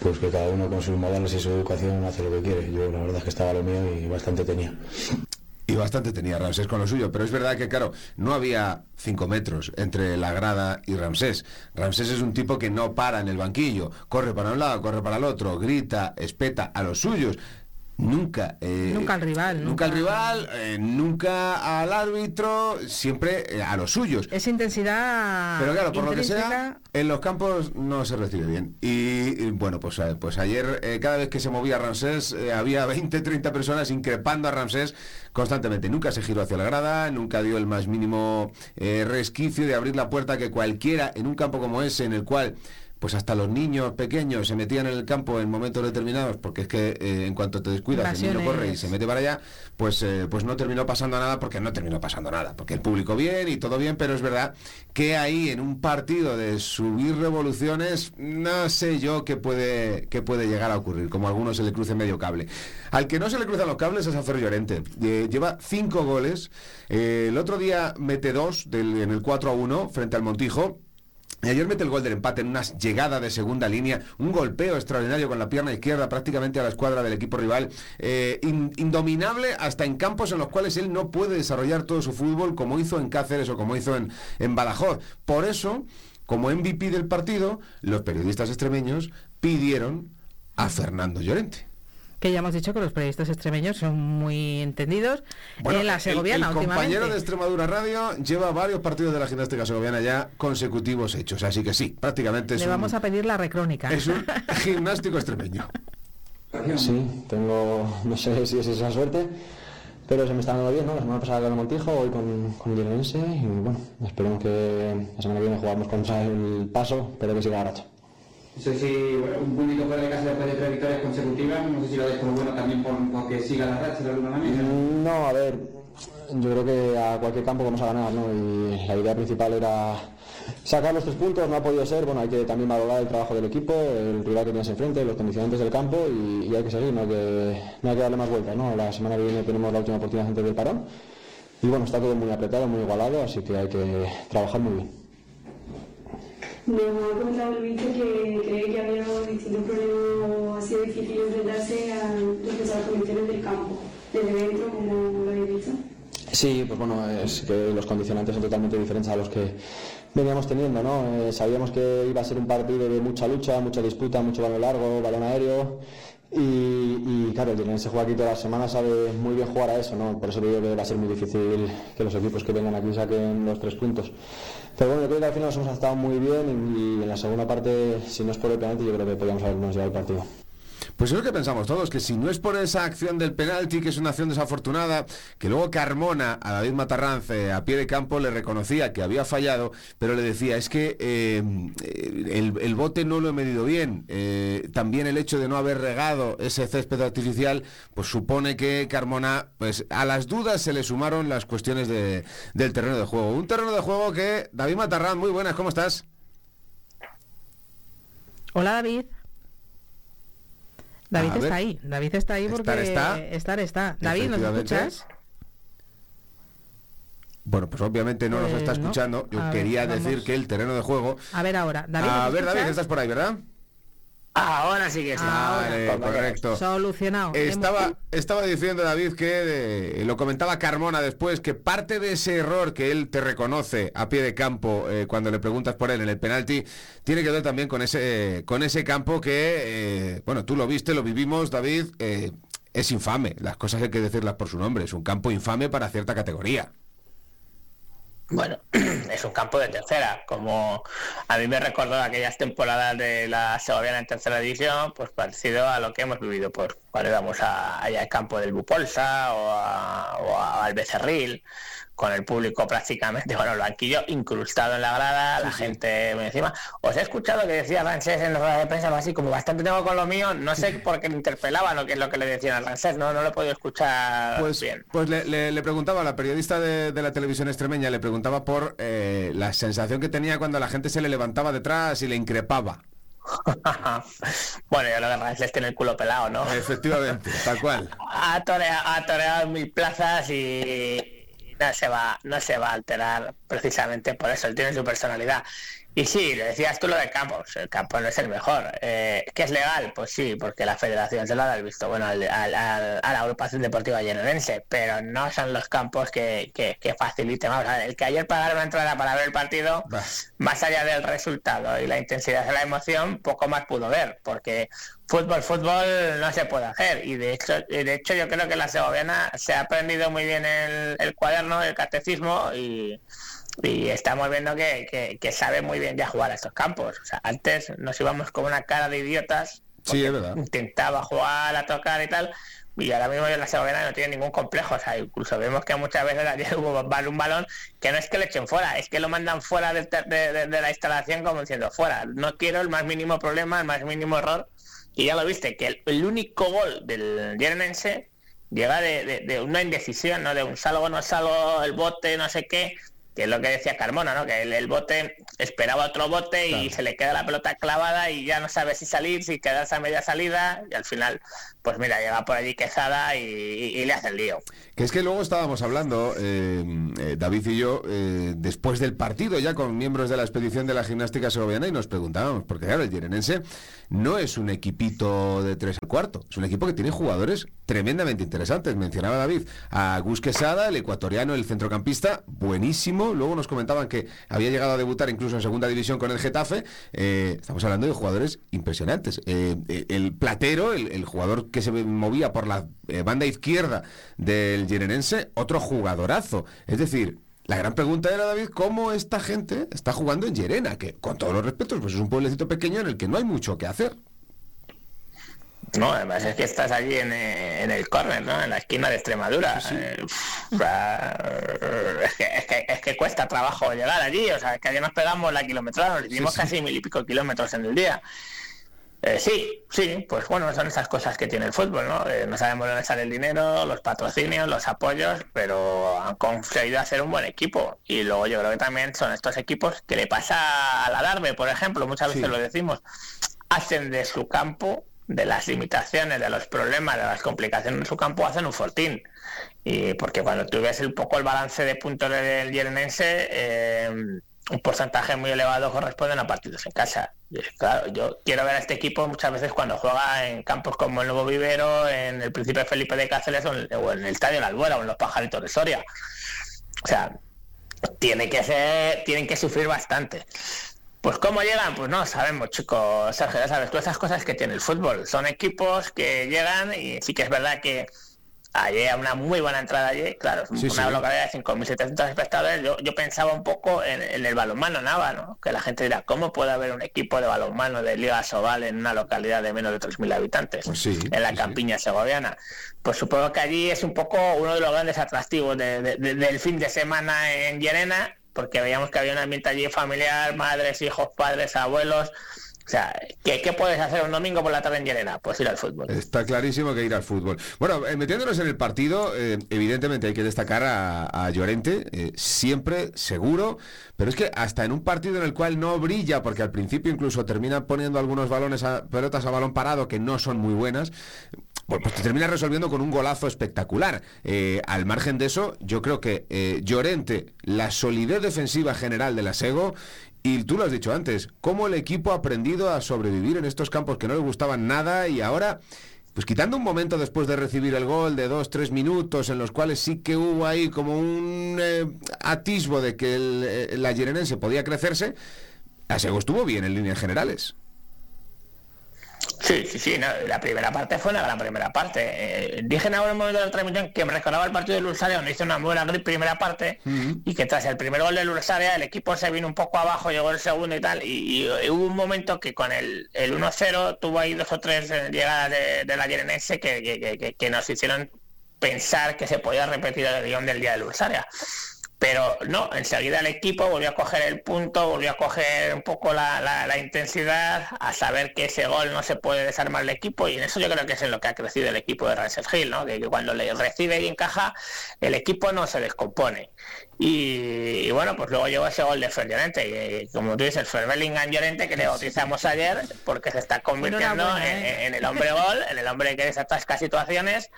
S11: Pues que cada uno con sus modales y su educación hace lo que quiere. Yo la verdad es que estaba lo mío y bastante tenía.
S6: Y bastante tenía Ramsés con lo suyo, pero es verdad que, claro, no había cinco metros entre la grada y Ramsés. Ramsés es un tipo que no para en el banquillo, corre para un lado, corre para el otro, grita, espeta a los suyos nunca. eh,
S2: Nunca al rival.
S6: Nunca al rival, eh, nunca al árbitro, siempre eh, a los suyos.
S2: Esa intensidad.
S6: Pero claro, por lo que sea, en los campos no se recibe bien. Y, y, bueno, pues, eh, pues ayer, cada vez que se movía Ramsés, había 20, 30 personas increpando a Ramsés constantemente. Nunca se giró hacia la grada, nunca dio el más mínimo resquicio de abrir la puerta que cualquiera en un campo como ese, en el cual pues hasta los niños pequeños se metían en el campo en momentos determinados, porque es que eh, en cuanto te descuidas, el niño
S2: Invasiones.
S6: corre y se mete para allá, pues, eh, pues no terminó pasando nada, porque no terminó pasando nada, porque el público bien y todo bien, pero es verdad que ahí en un partido de subir revoluciones, no sé yo qué puede, qué puede llegar a ocurrir, como a algunos se le cruce medio cable. Al que no se le cruzan los cables es a Ferro Llorente. Eh, lleva cinco goles, el otro día mete dos del, en el 4 a 1 frente al Montijo. Y ayer mete el gol del empate en una llegada de segunda línea, un golpeo extraordinario con la pierna izquierda prácticamente a la escuadra del equipo rival, eh, in- indominable hasta en campos en los cuales él no puede desarrollar todo su fútbol como hizo en Cáceres o como hizo en, en Badajoz. Por eso, como MVP del partido, los periodistas extremeños pidieron a Fernando Llorente.
S2: Que ya hemos dicho que los periodistas extremeños son muy entendidos en la
S6: el-
S2: segoviana
S6: el, compañero de Extremadura Radio lleva varios partidos de la gimnástica segoviana ya consecutivos hechos, así que sí, prácticamente es
S2: Le
S6: un-
S2: vamos a pedir la recrónica.
S6: es un gimnástico extremeño.
S14: Sí, tengo, no sé si es esa suerte, pero se me está dando bien, ¿no? La semana pasada con el Montijo, hoy con, con el Gironense y bueno, esperemos que la semana que viene jugamos contra el Paso, pero que siga la racha.
S12: No sé si un puntito fuera de casa después de tres victorias consecutivas, no sé si lo como bueno también por, porque siga la racha de alguna manera.
S14: Mm, No, a ver, yo creo que a cualquier campo vamos a ganar, ¿no? Y la idea principal era sacar los tres puntos, no ha podido ser, bueno, hay que también valorar el trabajo del equipo, el rival que tienes enfrente, los condicionantes del campo y, y hay que seguir, no hay que, no hay que darle más vueltas, ¿no? La semana que viene tenemos la última oportunidad antes del parón y bueno, está todo muy apretado, muy igualado, así que hay que trabajar muy bien.
S13: Nos ha comentado Víctor que cree que había distintos problemas ha sido difícil enfrentarse a, las condiciones del campo, desde dentro, como lo habéis dicho.
S14: Sí, pues bueno, es que los condicionantes son totalmente diferentes a los que veníamos teniendo, ¿no? Eh, sabíamos que iba a ser un partido de mucha lucha, mucha disputa, mucho balón largo, balón aéreo. Y, y claro, el se juega aquí todas las semanas, sabe muy bien jugar a eso, ¿no? Por eso digo que va a ser muy difícil que los equipos que vengan aquí saquen los tres puntos. Pero bueno, yo creo que al final nos hemos estado muy bien y, y en la segunda parte, si no es por el penalti, yo creo que podríamos habernos llevado el partido.
S6: Pues es lo que pensamos todos, que si no es por esa acción del penalti, que es una acción desafortunada, que luego Carmona a David Matarranz eh, a pie de campo le reconocía que había fallado, pero le decía, es que eh, el, el bote no lo he medido bien. Eh, también el hecho de no haber regado ese césped artificial, pues supone que Carmona, pues a las dudas se le sumaron las cuestiones de- del terreno de juego. Un terreno de juego que, David Matarranz, muy buenas, ¿cómo estás?
S2: Hola David. David está ahí, David está ahí porque
S6: Estar está.
S2: estar está. David, ¿nos escuchas?
S6: Bueno, pues obviamente no nos
S2: Pues
S6: está
S2: no.
S6: escuchando. Yo
S2: A
S6: quería decir que el terreno de juego
S2: A ver ahora, David.
S6: a
S2: ¿nos
S6: ver, David, estás por ahí, ¿verdad?
S15: Ahora sí que.
S6: Vale, correcto.
S2: Solucionado.
S6: Estaba, estaba diciendo David que, eh, lo comentaba Carmona después, que parte de ese error que él te reconoce a pie de campo eh, cuando le preguntas por él en el penalti, tiene que ver también con ese, con ese campo que, eh, bueno, tú lo viste, lo vivimos, David, es infame. Las cosas hay que decirlas por su nombre. Es un campo infame para cierta categoría.
S15: Bueno, es un campo de tercera, como a mí me recordó aquellas temporadas de la Segoviana en tercera división, pues parecido a lo que hemos vivido por cuando íbamos a, allá al campo del Bupolsa o, a- o al Becerril, con el público prácticamente, bueno, el banquillo incrustado en la grada, la gente encima. Os he escuchado que decía Rancés en la rueda de prensa así, como bastante tengo con lo mío, no sé por qué le interpelaban o qué es lo que le decían a Rancés, no, no lo he podido escuchar
S6: Pues,
S15: bien.
S6: pues le, le- le preguntaba, la periodista de, de la televisión extremeña le preguntaba por eh, la sensación que tenía cuando la gente se le levantaba detrás y le increpaba.
S15: Bueno, yo lo de Rancés tiene el culo pelado, ¿no?
S6: Efectivamente, tal cual.
S15: ha toreado, ha toreado en mil plazas y no se va no se va a alterar precisamente por eso él tiene su personalidad y sí decías tú lo de Campos el campo no es el mejor. Eh, que es legal pues sí porque la federación se lo da el visto bueno al- al- al- a la agrupación deportiva llenonense pero no son los campos que, que, que faciliten. Vamos a ver, el que ayer pagaron una entrada para ver el partido más allá del resultado y la intensidad de la emoción, poco más pudo ver, porque fútbol, fútbol no se puede hacer. Y de hecho, de hecho yo creo que la segoviana se ha aprendido muy bien el, cuaderno, el catecismo y, estamos viendo que, sabe muy bien ya jugar a estos campos. O sea, antes nos íbamos con una cara de idiotas.
S6: Sí, es verdad.
S15: Intentaba jugar a tocar y tal. Y ahora mismo la segoviana no tiene ningún complejo. O sea, incluso vemos que muchas veces ayer hubo un balón que no es que le echen fuera, es que lo mandan fuera de, de la instalación como diciendo fuera. No quiero el más mínimo problema, el más mínimo error y ya lo viste, que el, único gol del Yerenense llega de, una indecisión, ¿no? De un salgo, no salgo, el bote, no sé qué, que es lo que decía Carmona, ¿no? Que el, bote esperaba otro bote y se le queda la pelota clavada y ya no sabe si salir, si quedarse a media salida y al final, pues mira, llega por allí Quezada y, le hace el lío.
S6: Que es que luego estábamos hablando, eh, eh, David y yo, eh, después del partido ya con miembros de la expedición de la gimnástica segoviana y nos preguntábamos, porque claro, el Yerenense no es un equipito de tres al cuarto, es un equipo que tiene jugadores tremendamente interesantes. Mencionaba David a Gus Quesada, el ecuatoriano, el centrocampista, buenísimo. Luego nos comentaban que había llegado a debutar incluso en segunda división con el Getafe. Eh, estamos hablando de jugadores impresionantes. Eh, eh, el platero, el, jugador que se movía por la banda izquierda del Yerenense, otro jugadorazo. Es decir, la gran pregunta era, David, ¿cómo esta gente está jugando en Llerena? Que, con todos los respetos, pues es un pueblecito pequeño en el que no hay mucho que hacer.
S15: No, además es que estás allí en, el córner, ¿no? En la esquina de Extremadura. Eh, es, que, cuesta trabajo llegar allí, o sea, es que allí nos pegamos la kilometrada, nos hicimos casi mil y pico kilómetros en el día. Eh, sí, sí, pues bueno, son esas cosas que tiene el fútbol, ¿no? Eh, no sabemos dónde sale el dinero, los patrocinios, los apoyos, pero han conseguido hacer un buen equipo. Y luego yo creo que también son estos equipos que le pasa al alarme, por ejemplo, muchas veces lo decimos, hacen de su campo, de las limitaciones, de los problemas, de las complicaciones en su campo, hacen un fortín. Y porque cuando tú ves un poco el balance de puntos del Yerenense, eh, un porcentaje muy elevado corresponde a partidos en casa. claro, yo quiero ver a este equipo muchas veces cuando juega en campos como el Nuevo Vivero, en el Príncipe Felipe de Cáceres o en, el Estadio La Albuera o en los Pajaritos de Soria. O sea, tiene que ser, tienen que sufrir bastante. Pues cómo llegan, pues no sabemos, chicos. Sergio, ya sabes, todas esas cosas que tiene el fútbol. Son equipos que llegan y sí que es verdad que Ayer una muy buena entrada allí, claro, una localidad de 5.700 espectadores. Yo, yo pensaba un poco en, el balonmano Nava, ¿no? Que la gente dirá, ¿cómo puede haber un equipo de balonmano de Liga Sobal en una localidad de menos de 3.000 habitantes?
S6: Pues
S15: en la campiña segoviana. Pues supongo que allí es un poco uno de los grandes atractivos del fin de semana en Llerena, porque veíamos que había un ambiente allí familiar, madres, hijos, padres, abuelos o sea, ¿qué, puedes hacer un domingo por la tarde en Llerena? Pues ir al fútbol.
S6: Está clarísimo que ir al fútbol. Bueno, eh, metiéndonos en el partido, eh, evidentemente hay que destacar a, Llorente, eh, siempre seguro, pero es que hasta en un partido en el cual no brilla, porque al principio incluso termina poniendo algunos balones a pelotas a balón parado que no son muy buenas, pues, pues te termina resolviendo con un golazo espectacular. al margen de eso, yo creo que Llorente, la solidez defensiva general de la Sego y tú lo has dicho antes, cómo el equipo ha aprendido a sobrevivir en estos campos que no le gustaban nada y ahora, pues quitando un momento después de recibir el gol de dos, tres minutos en los cuales sí que hubo ahí como un eh, atisbo de que eh, la Yerenense podía crecerse, Asego estuvo bien en líneas generales.
S15: Sí, sí, sí, la primera parte fue una gran primera parte. Eh, dije en algún momento de la transmisión que me recordaba el partido de Lursaria donde hizo una buena primera parte y que tras el primer gol de Lursaria el equipo se vino un poco abajo, llegó el segundo y tal, y, hubo un momento que con el, el 1-0 tuvo ahí dos o tres eh, llegadas de, la Yerenense que, que, nos hicieron pensar que se podía repetir el guion del día de Lursaria. Pero no, enseguida el equipo volvió a coger el punto, volvió a coger un poco la, intensidad, a saber que ese gol no se puede desarmar el equipo y en eso yo creo que es en lo que ha crecido el equipo de Ransel Hill, ¿no? que, cuando le recibe y encaja, el equipo no se descompone. Y, bueno, pues luego llegó ese gol de Fer y, como tú dices, Fer Bellingham Llorente que le bautizamos ayer porque se está convirtiendo ¿eh? en, el hombre gol, en el hombre que desatasca situaciones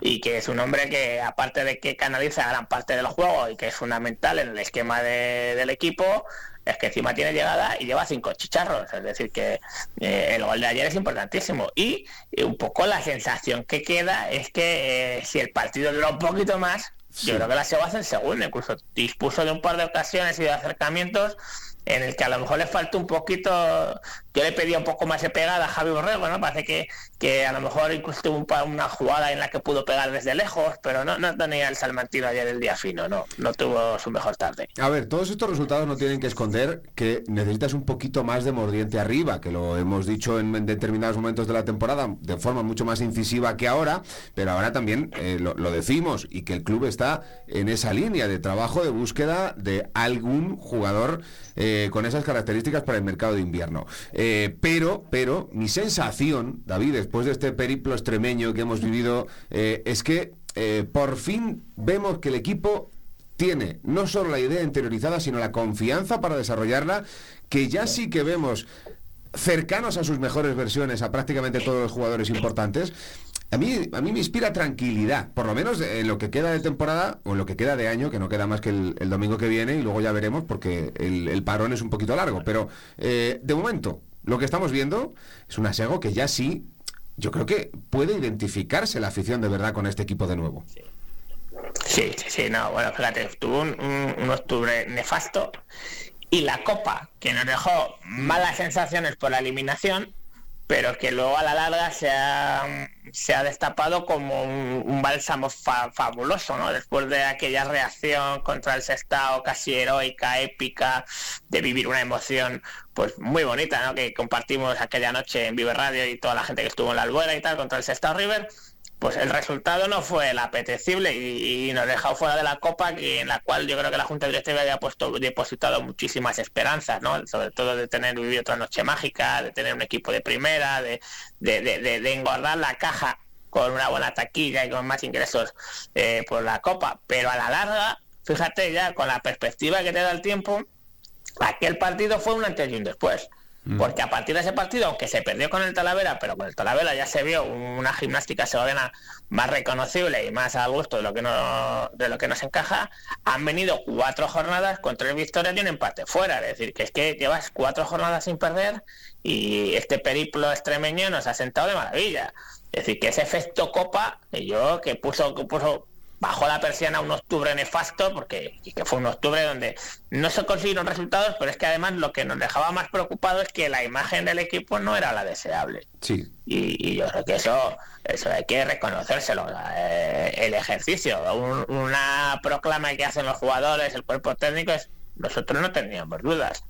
S15: y que es un hombre que aparte de que canaliza gran parte del juego y que es fundamental en el esquema del equipo, es que encima tiene llegada y lleva cinco chicharros, es decir que eh, el gol de ayer es importantísimo. Y, un poco la sensación que queda es que eh, si el partido dura un poquito más, yo creo que la se va a hacer segundo, incluso dispuso de un par de ocasiones y de acercamientos en el que a lo mejor le falta un poquito yo le pedía un poco más de pegada a Javi Borrego, ¿no? Parece que, que a lo mejor incluso tuvo una jugada en la que pudo pegar desde lejos, pero no, no tenía el Salmantino ayer el día fino, no, no tuvo su mejor tarde.
S6: A ver, todos estos resultados no tienen que esconder que necesitas un poquito más de mordiente arriba, que lo hemos dicho en, determinados momentos de la temporada de forma mucho más incisiva que ahora, pero ahora también eh, lo, decimos y que el club está en esa línea de trabajo de búsqueda de algún jugador eh, con esas características para el mercado de invierno. Eh, pero, pero, mi sensación, David, después de este periplo extremeño que hemos vivido, eh, es que por fin vemos que el equipo tiene no solo la idea interiorizada, sino la confianza para desarrollarla, que ya sí que vemos cercanos a sus mejores versiones a prácticamente todos los jugadores importantes a mí, a mí me inspira tranquilidad, por lo menos en lo que queda de temporada o en lo que queda de año, que no queda más que el, domingo que viene y luego ya veremos porque el, parón es un poquito largo. Pero eh, de momento, lo que estamos viendo es un asego que ya sí, yo creo que puede identificarse la afición de verdad con este equipo de nuevo.
S15: Sí, sí, sí, no, bueno, fíjate, tuvo un octubre nefasto y la Copa, que nos dejó malas sensaciones por la eliminación, pero que luego a la larga se ha, se ha destapado como un, bálsamo fabuloso, ¿no? Después de aquella reacción contra el Sestao casi heroica, épica, de vivir una emoción pues muy bonita, ¿no? Que compartimos aquella noche en Vive Radio y toda la gente que estuvo en la albuera y tal contra el Sestao River pues el resultado no fue el apetecible y, nos dejó fuera de la copa en la cual yo creo que la Junta Directiva había puesto depositado muchísimas esperanzas, ¿no? Sobre todo de tener vivido otra noche mágica, de tener un equipo de primera, de, de, engordar la caja con una buena taquilla y con más ingresos eh, por la copa, pero a la larga, fíjate ya con la perspectiva que te da el tiempo, aquel partido fue un antes y un después. Mm. Porque a partir de ese partido, aunque se perdió con el Talavera, pero con el Talavera ya se vio una gimnástica segoviana más reconocible y más a gusto de lo que no, de lo que nos encaja, han venido cuatro jornadas con tres victorias y un empate fuera. Es decir, que es que llevas cuatro jornadas sin perder y este periplo extremeño nos ha sentado de maravilla. Es decir, que ese efecto copa, yo que puso, que puso bajó la persiana un octubre nefasto, porque que fue un octubre donde no se consiguieron resultados, pero es que además lo que nos dejaba más preocupado es que la imagen del equipo no era la deseable.
S6: Sí.
S15: Y, yo creo que eso, eso hay que reconocérselo. Eh, el ejercicio, una proclama que hacen los jugadores, el cuerpo técnico, es nosotros no teníamos dudas.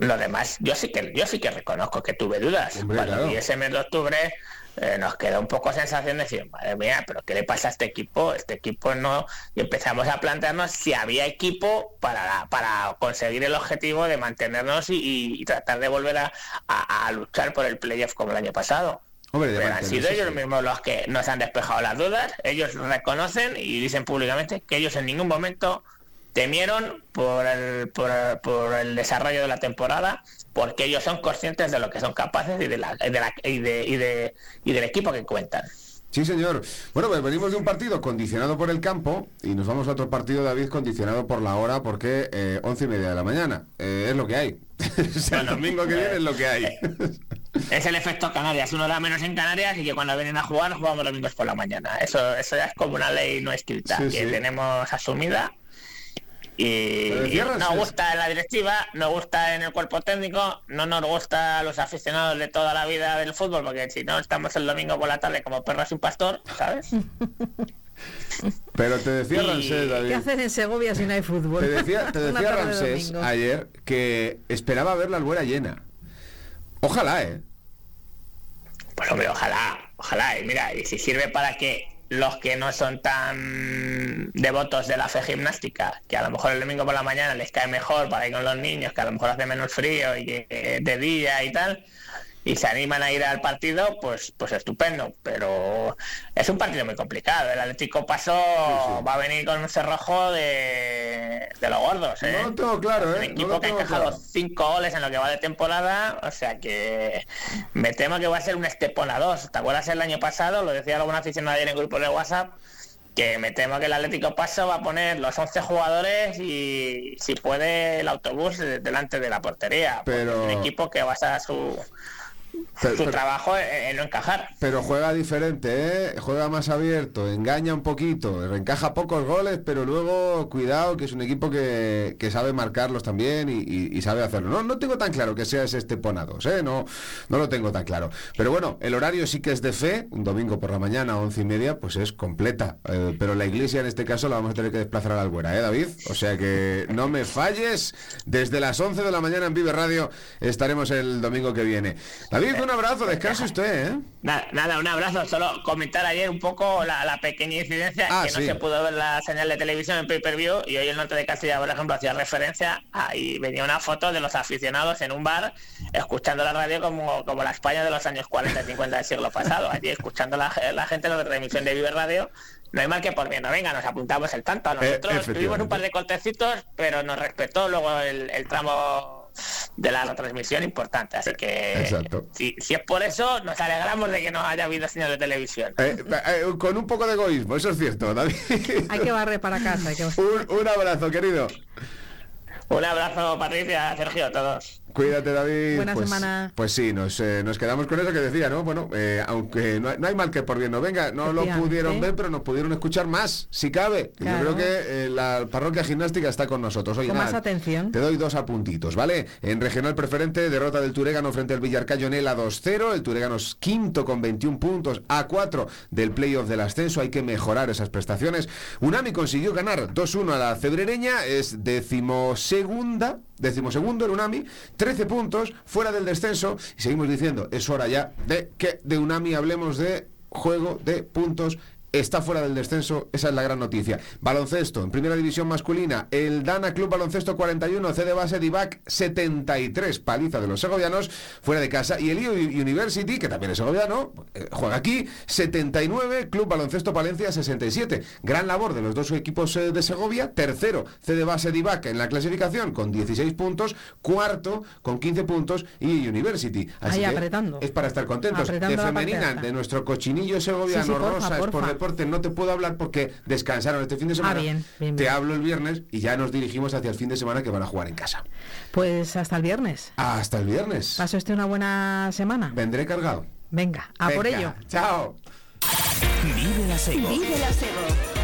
S15: Lo demás, yo sí que yo sí que reconozco que tuve dudas. y ese mes de octubre eh, nos queda un poco sensación de decir, madre mía, pero ¿qué le pasa a este equipo? Este equipo no... Y empezamos a plantearnos si había equipo para, para conseguir el objetivo de mantenernos y, tratar de volver a, luchar por el playoff como el año pasado. pero han sido ellos mismos los que nos han despejado las dudas, ellos reconocen y dicen públicamente que ellos en ningún momento temieron por el, por, por el desarrollo de la temporada porque ellos son conscientes de lo que son capaces y, de la, de la, y, de, y, de, y del equipo que cuentan.
S6: Sí, señor. Bueno, pues venimos de un partido condicionado por el campo y nos vamos a otro partido, David, condicionado por la hora porque eh, once y media de la mañana. Eh, es lo que hay. el domingo que viene es lo que hay.
S15: es el efecto Canarias. Uno da menos en Canarias y que cuando vienen a jugar jugamos domingos por la mañana. Eso, eso ya es como una ley no escrita que tenemos asumida y nos gusta en la directiva, nos gusta en el cuerpo técnico, no nos gusta a los aficionados de toda la vida del fútbol, porque si no estamos el domingo por la tarde como perros sin pastor, ¿sabes?
S6: Pero te decía Ramsés, David.
S2: ¿Qué en Segovia si no hay fútbol?
S6: Te decía, te decía Ramsés ayer que esperaba ver la albuera llena. Ojalá, ¿eh?
S15: Pues hombre, ojalá, ojalá. Y mira, y si sirve para que los que no son tan devotos de la fe gimnástica, que a lo mejor el domingo por la mañana les cae mejor para ir con los niños, que a lo mejor hace menos frío y que de día y tal, y se animan a ir al partido, pues, pues estupendo. Pero es un partido muy complicado. El Atlético pasó, va a venir con un cerrojo de, de los gordos. ¿eh?
S6: No todo claro,
S15: ¿eh? Un equipo que ha encajado cinco goles en lo que va de temporada. O sea que me temo que va a ser un Estepona 2. ¿Te acuerdas el año pasado? Lo decía alguna aficionado ayer en el grupo de WhatsApp que me temo que el Atlético Paso va a poner los 11 jugadores y si puede el autobús delante de la portería.
S6: Pero...
S15: Un equipo que basa su su trabajo en, no encajar.
S6: Pero juega diferente, ¿eh? Juega más abierto, engaña un poquito, encaja pocos goles, pero luego cuidado que es un equipo que, sabe marcarlos también y, sabe hacerlo. No, no tengo tan claro que sea ese Esteponados, ¿eh? No, no lo tengo tan claro. Pero bueno, el horario sí que es de fe, un domingo por la mañana, once y media, pues es completa. Eh, pero la iglesia en este caso la vamos a tener que desplazar a la Albuera, ¿eh, David? O sea que no me falles. Desde las 11 de la mañana en Vive Radio estaremos el domingo que viene. David, un abrazo, descanse usted, ¿eh?
S15: Nada, un abrazo. Solo comentar ayer un poco la, pequeña incidencia ah, que no se pudo ver la señal de televisión en pay-per-view y hoy el norte de Castilla, por ejemplo, hacía referencia ahí venía una foto de los aficionados en un bar escuchando la radio como, como la España de los años 40 y 50 del siglo pasado, allí escuchando la, la gente la transmisión de Vive Radio no hay mal que por bien no venga, nos apuntamos el tanto. A eh, nosotros tuvimos un par de cortecitos, pero nos respetó luego el, tramo de la retransmisión importante. Así que Si, si, es por eso, nos alegramos de que no haya habido señal de televisión.
S6: Eh, eh, con un poco de egoísmo, eso es cierto, David.
S2: Hay que barrer para casa.
S6: un abrazo, querido.
S15: Un abrazo, Patricia, Sergio, a todos.
S6: Cuídate, David.
S2: Buena
S6: pues,
S2: semana.
S6: Pues sí, nos, eh, nos quedamos con eso que decía, ¿no? Bueno, eh, aunque no hay, mal que por bien no venga, no lo pudieron ver, pero nos pudieron escuchar más, si cabe. Yo creo que eh, la parroquia gimnástica está con nosotros. Oye,
S2: con más atención.
S6: Te doy dos apuntitos, ¿vale? En regional preferente, derrota del Turegano frente al Villarcayo en el a 2-0. El Turegano es quinto con 21 puntos, a 4 del playoff del ascenso. Hay que mejorar esas prestaciones. Unami consiguió ganar 2-1 a la Cebrereña, es decimosegunda decimosegundo el Unami, 13 puntos fuera del descenso. Y seguimos diciendo, es hora ya de que de Unami hablemos de juego de puntos está fuera del descenso, esa es la gran noticia. Baloncesto, en primera división masculina, el Dana Club Baloncesto 41, C de base Divac 73, paliza de los segovianos, fuera de casa, y el IO University, que también es segoviano, eh, juega aquí, 79, Club Baloncesto Palencia 67. Gran labor de los dos equipos eh, de Segovia, tercero, C de base Divac en la clasificación con 16 puntos, cuarto con 15 puntos y University.
S2: Así apretando.
S6: es para estar contentos. de femenina, de nuestro cochinillo segoviano, Rosa, es por no te puedo hablar porque descansaron este fin de semana.
S2: Ah,
S6: te hablo el viernes y ya nos dirigimos hacia el fin de semana que van a jugar en casa.
S2: Pues hasta el viernes.
S6: Hasta el viernes.
S2: ¿Pasó usted una buena semana?
S6: Vendré cargado.
S2: Venga, a por ello.
S6: Chao.
S1: Vive la Vive la